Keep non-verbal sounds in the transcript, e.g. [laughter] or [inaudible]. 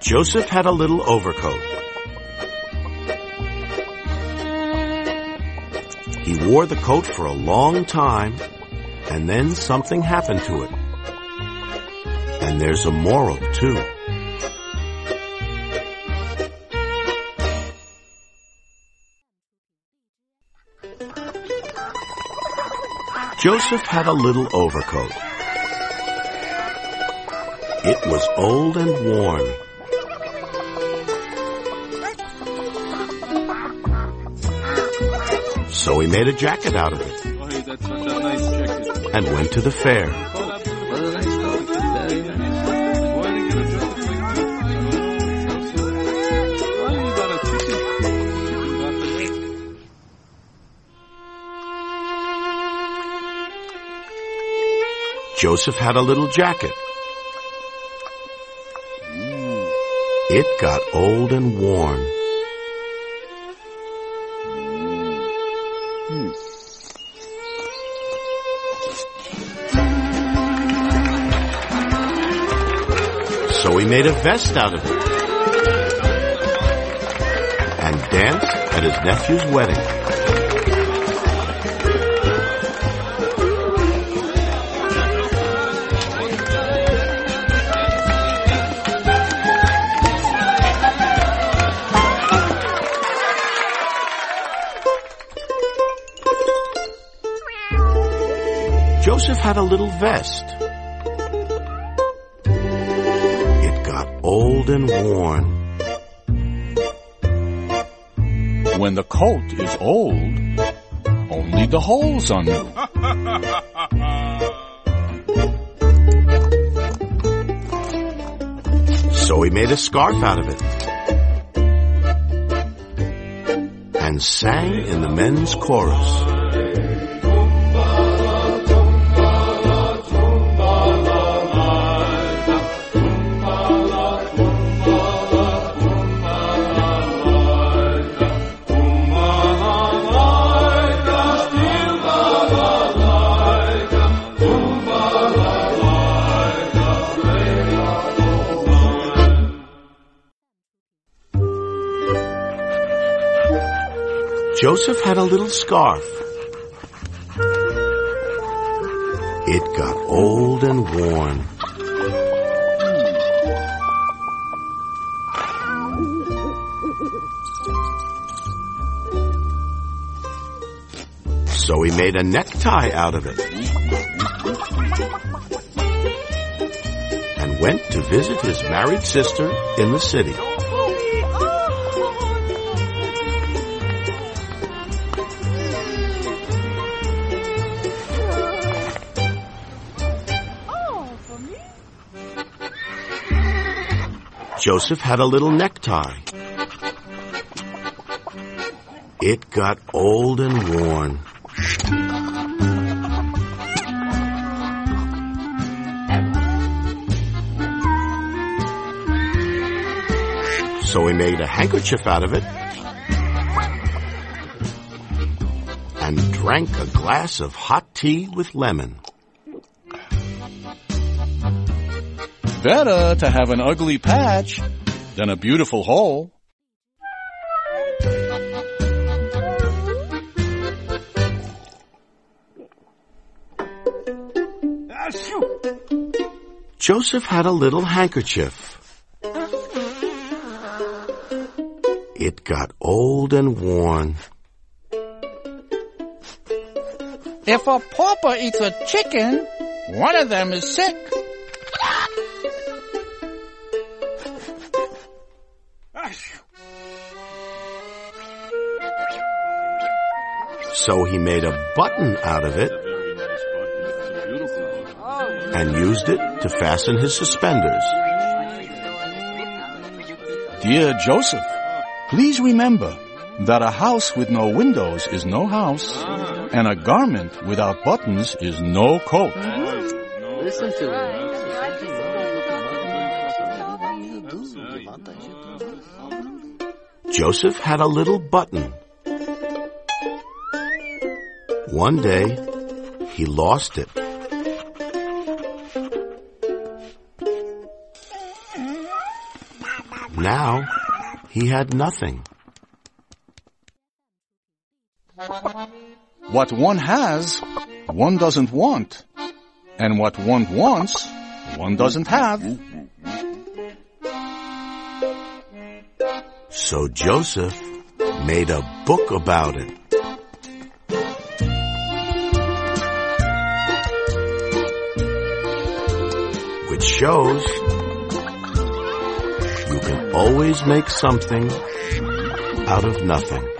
Joseph had a little overcoat. He wore the coat for a long time, and then something happened to it. And there's a moral, too. Joseph had a little overcoat. It was old and worn. So he made a jacket out of it and went to the fair. Joseph had a little jacket. It got old and worn. So he made a vest out of it and danced at his nephew's wedding. Joseph had a little vest. It got old and worn. When the coat is old, only the holes are new. [laughs] So he made a scarf out of it and sang in the men's chorus. Joseph had a little scarf. It got old and worn. So he made a necktie out of it. And went to visit his married sister in the city. Joseph had a little necktie. It got old and worn. So he made a handkerchief out of it and drank a glass of hot tea with lemon. Better to have an ugly patch than a beautiful hole. Joseph had a little handkerchief. It got old and worn. If a pauper eats a chicken, one of them is sick. So he made a button out of it Very nice button. It's a beautiful button. and used it to fasten his suspenders. Dear Joseph, please remember that a house with no windows is no house, and a garment without buttons is no coat. Listen to it. Joseph had a little button. One day, he lost it. now he had nothing. What one has, one doesn't want. And what one wants, one doesn't have. So Joseph made a book about it. Which shows you can always make something out of nothing.